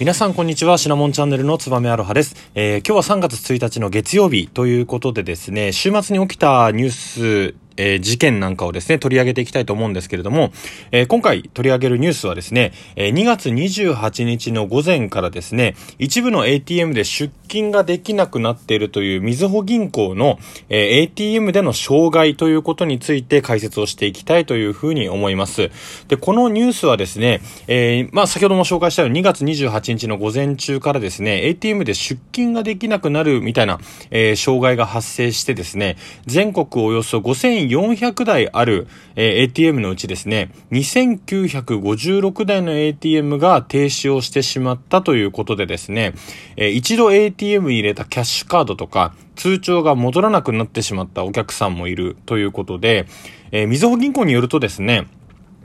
皆さんこんにちは。シナモンチャンネルのつばめアロハです。えー、今日は3月1日の月曜日ということでですね、週末に起きたニュースえー、事件なんかをですね、取り上げていきたいと思うんですけれども、えー、今回取り上げるニュースはですね、えー、2月28日の午前からですね、一部の ATM で出金ができなくなっているというみずほ銀行の、え ATM での障害ということについて解説をしていきたいというふうに思います。で、このニュースはですね、えまあ、先ほども紹介したように2月28日の午前中からですね、ATM で出金ができなくなるみたいな、え障害が発生してですね、全国およそ5000 2400台ある、えー、ATM のうちですね、2956台の ATM が停止をしてしまったということでですね、えー、一度 ATM に入れたキャッシュカードとか、通帳が戻らなくなってしまったお客さんもいるということで、えー、みずほ銀行によるとですね、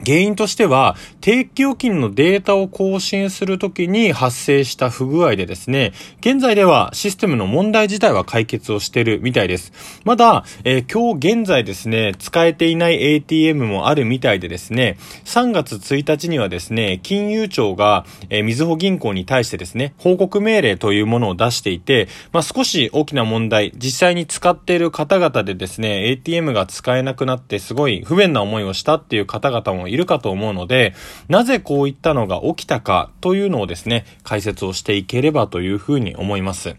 原因としては、定期預金のデータを更新するときに発生した不具合でですね、現在ではシステムの問題自体は解決をしてるみたいです。まだ、えー、今日現在ですね、使えていない ATM もあるみたいでですね、3月1日にはですね、金融庁が、えー、みずほ銀行に対してですね、報告命令というものを出していて、まあ、少し大きな問題、実際に使っている方々でですね、ATM が使えなくなってすごい不便な思いをしたっていう方々もいるかと思うので、なぜこういったのが起きたかというのをですね、解説をしていければというふうに思います。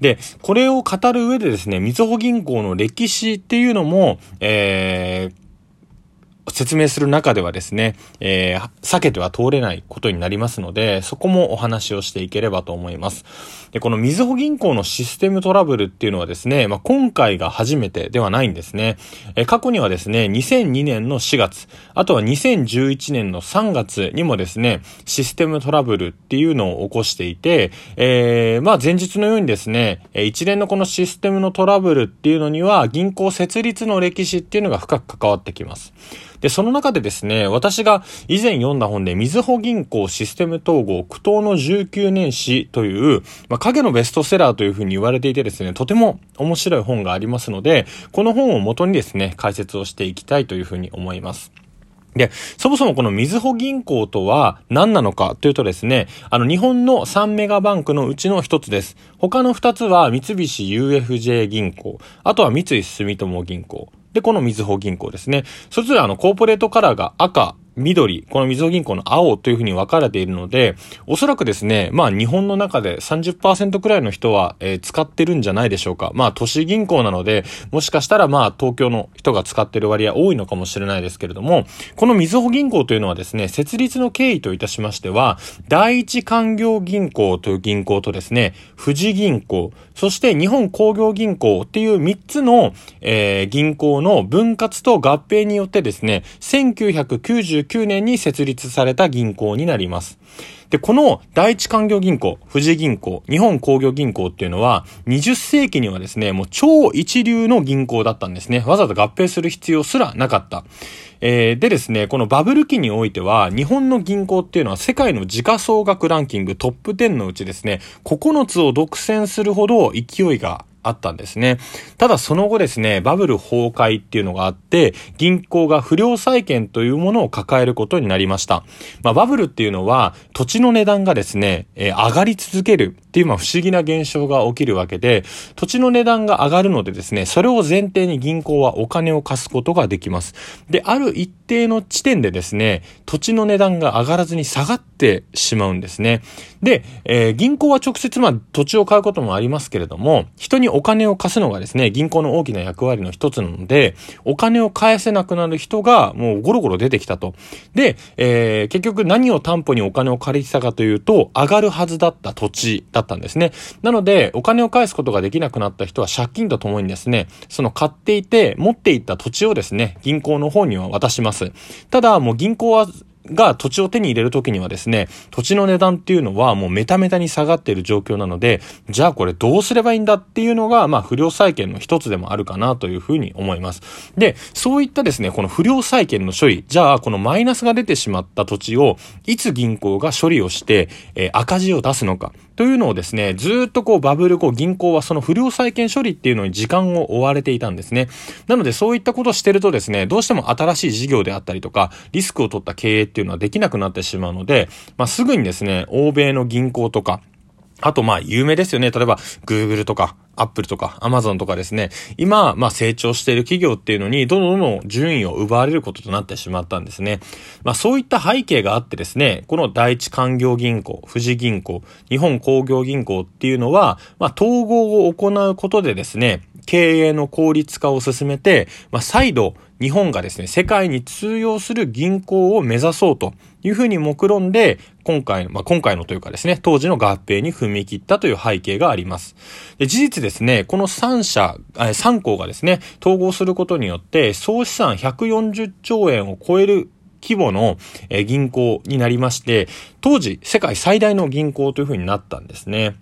で、これを語る上でですね、みずほ銀行の歴史っていうのも、えー、説明する中ではですね、えー、避けては通れないことになりますので、そこもお話をしていければと思います。で、このみずほ銀行のシステムトラブルっていうのはですね、まあ、今回が初めてではないんですね。えー、過去にはですね、2002年の4月、あとは2011年の3月にもですね、システムトラブルっていうのを起こしていて、えー、まあ、前日のようにですね、一連のこのシステムのトラブルっていうのには、銀行設立の歴史っていうのが深く関わってきます。で、その中でですね、私が以前読んだ本で、みずほ銀行システム統合苦闘の19年史という、まあ、影のベストセラーというふうに言われていてですね、とても面白い本がありますので、この本を元にですね、解説をしていきたいというふうに思います。で、そもそもこのみずほ銀行とは何なのかというとですね、あの日本の3メガバンクのうちの1つです。他の2つは三菱 UFJ 銀行、あとは三井住友銀行。で、このみずほ銀行ですね。それぞれあの、コーポレートカラーが赤、緑、このみずほ銀行の青というふうに分かれているので、おそらくですね、まあ日本の中で30%くらいの人は、えー、使ってるんじゃないでしょうか。まあ都市銀行なので、もしかしたらまあ東京の人が使ってる割合多いのかもしれないですけれども、このみずほ銀行というのはですね、設立の経緯といたしましては、第一勧業銀行という銀行とですね、富士銀行、そして日本工業銀行っていう3つの、えー、銀行の分割と合併によってですね、1999 1999年に設立された銀行になります。で、この第一勧業銀行、富士銀行、日本工業銀行っていうのは、20世紀にはですね、もう超一流の銀行だったんですね。わざわざ合併する必要すらなかった。えー、でですね、このバブル期においては、日本の銀行っていうのは世界の時価総額ランキングトップ10のうちですね、9つを独占するほど勢いがあったんですね。ただその後ですね、バブル崩壊っていうのがあって、銀行が不良債権というものを抱えることになりました。まあ、バブルっていうのは土地の値段がですね、えー、上がり続けるっていうまあ不思議な現象が起きるわけで、土地の値段が上がるのでですね、それを前提に銀行はお金を貸すことができます。で、ある一定の地点でですね、土地の値段が上がらずに下がってしまうんですね。で、えー、銀行は直接まあ土地を買うこともありますけれども、人にお金を貸すのがですね、銀行の大きな役割の一つなので、お金を返せなくなる人がもうゴロゴロ出てきたと。で、えー、結局何を担保にお金を借りてたかというと、上がるはずだった土地だったんですね。なので、お金を返すことができなくなった人は借金とともにですね、その買っていて持っていった土地をですね、銀行の方には渡します。ただ、もう銀行はが土地を手に入れるときにはですね、土地の値段っていうのはもうメタメタに下がっている状況なので、じゃあこれどうすればいいんだっていうのが、まあ不良債権の一つでもあるかなというふうに思います。で、そういったですね、この不良債権の処理、じゃあこのマイナスが出てしまった土地を、いつ銀行が処理をして、えー、赤字を出すのか、というのをですね、ずっとこうバブル後銀行はその不良債権処理っていうのに時間を追われていたんですね。なのでそういったことをしてるとですね、どうしても新しい事業であったりとか、リスクを取った経営っていうのはできなくなってしまうので、まあ、すぐにですね、欧米の銀行とか、あと、まあ、有名ですよね。例えば、Google とか、Apple とか、Amazon とかですね。今、ま、成長している企業っていうのに、どんどんどん順位を奪われることとなってしまったんですね。まあ、そういった背景があってですね、この第一官業銀行、富士銀行、日本工業銀行っていうのは、まあ、統合を行うことでですね、経営の効率化を進めて、まあ、再度、日本がですね、世界に通用する銀行を目指そうというふうに目論んで、今回、まあ、今回のというかですね、当時の合併に踏み切ったという背景があります。で事実ですね、この3社、3校がですね、統合することによって、総資産140兆円を超える規模の銀行になりまして、当時世界最大の銀行というふうになったんですね。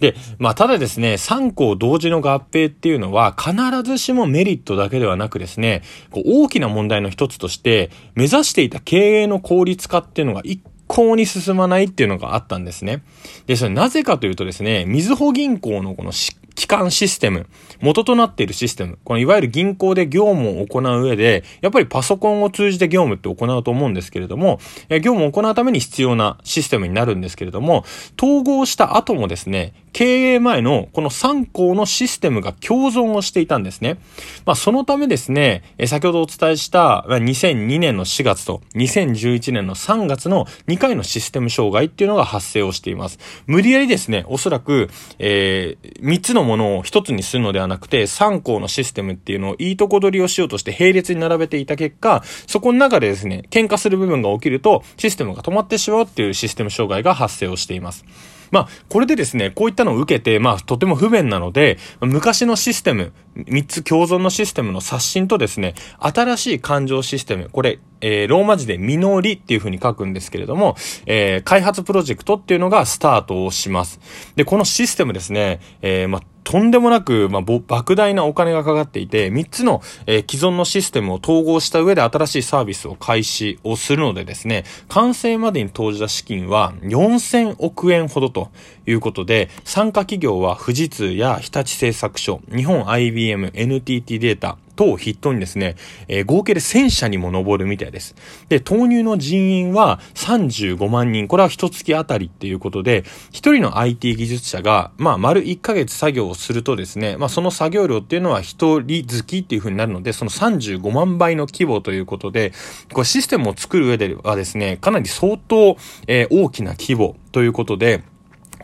で、まあ、ただですね、3校同時の合併っていうのは必ずしもメリットだけではなくですね、こう大きな問題の一つとして、目指していた経営の効率化っていうのが一向に進まないっていうのがあったんですね。で、それなぜかというとですね、みずほ銀行のこの機関システム、元となっているシステム、このいわゆる銀行で業務を行う上で、やっぱりパソコンを通じて業務って行うと思うんですけれども、業務を行うために必要なシステムになるんですけれども、統合した後もですね、経営前のこの3校のシステムが共存をしていたんですね。まあそのためですね、先ほどお伝えした2002年の4月と2011年の3月の2回のシステム障害っていうのが発生をしています。無理やりですね、おそらく、えー、3つのものを1つにするのではなくて、3校のシステムっていうのをいいとこ取りをしようとして並列に並べていた結果、そこの中でですね、喧嘩する部分が起きると、システムが止まってしまうっていうシステム障害が発生をしています。まあ、これでですね、こういったのを受けて、まあ、とても不便なので、昔のシステム、3つ共存のシステムの刷新とですね、新しい感情システム、これ、えー、ローマ字で実りっていう風に書くんですけれども、えー、開発プロジェクトっていうのがスタートをします。で、このシステムですね、えー、まあ、とんでもなく、まあ、莫大なお金がかかっていて、3つの、えー、既存のシステムを統合した上で新しいサービスを開始をするのでですね、完成までに投じた資金は4000億円ほどということで、参加企業は富士通や日立製作所、日本 IB IBM、NTT データ、等を筆頭にですね、えー、合計で1000社にも上るみたいです。で、投入の人員は35万人。これは一月あたりっていうことで、一人の IT 技術者が、まあ、丸1ヶ月作業をするとですね、まあ、その作業量っていうのは一人月っていう風になるので、その35万倍の規模ということで、これシステムを作る上ではですね、かなり相当、えー、大きな規模ということで、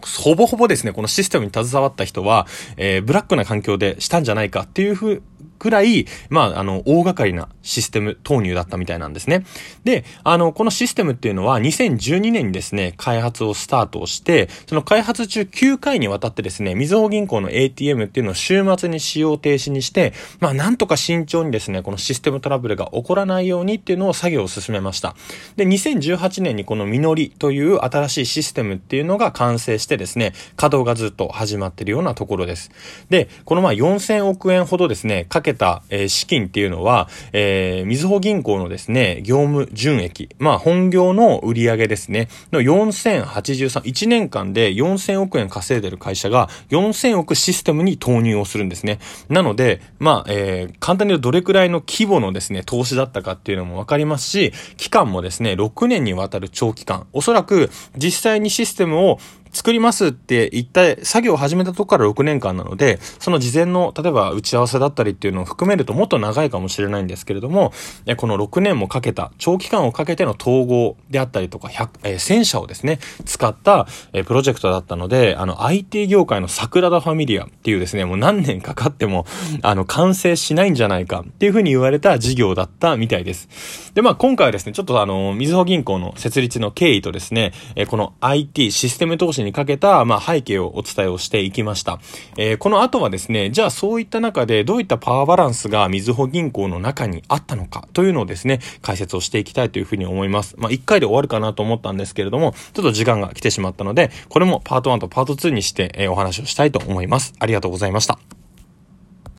ほぼほぼですね、このシステムに携わった人は、えー、ブラックな環境でしたんじゃないかっていうふうくらい、まあ、あの、大掛かりなシステム投入だったみたいなんですね。で、あの、このシステムっていうのは2012年にですね、開発をスタートして、その開発中9回にわたってですね、みずほ銀行の ATM っていうのを週末に使用停止にして、まあ、なんとか慎重にですね、このシステムトラブルが起こらないようにっていうのを作業を進めました。で、2018年にこの実りという新しいシステムっていうのが完成してですね、稼働がずっと始まってるようなところです。で、このまあ4000億円ほどですね、かけた、えー、資金っていうのは、えー、みずほ銀行のですね、業務純益、まあ本業の売上ですね、の4083、1年間で4000億円稼いでる会社が4000億システムに投入をするんですね。なので、まあ、えー、簡単に言うとどれくらいの規模のですね、投資だったかっていうのもわかりますし、期間もですね、6年にわたる長期間、おそらく実際にシステムを作りますって言った作業を始めたとこから6年間なので、その事前の、例えば打ち合わせだったりっていうのを含めるともっと長いかもしれないんですけれども、この6年もかけた、長期間をかけての統合であったりとか、100、えー、1000社をですね、使った、えー、プロジェクトだったので、あの、IT 業界の桜田ファミリアっていうですね、もう何年かかっても、あの、完成しないんじゃないかっていうふうに言われた事業だったみたいです。で、まあ今回はですね、ちょっとあの、みずほ銀行の設立の経緯とですね、えー、この IT システム投資しにかけた、まあ、背景をお伝えをしていきました。えー、この後はですね、じゃあそういった中でどういったパワーバランスがみずほ銀行の中にあったのかというのをですね、解説をしていきたいというふうに思います。まあ、1回で終わるかなと思ったんですけれども、ちょっと時間が来てしまったので、これもパート1とパート2にして、え、お話をしたいと思います。ありがとうございました。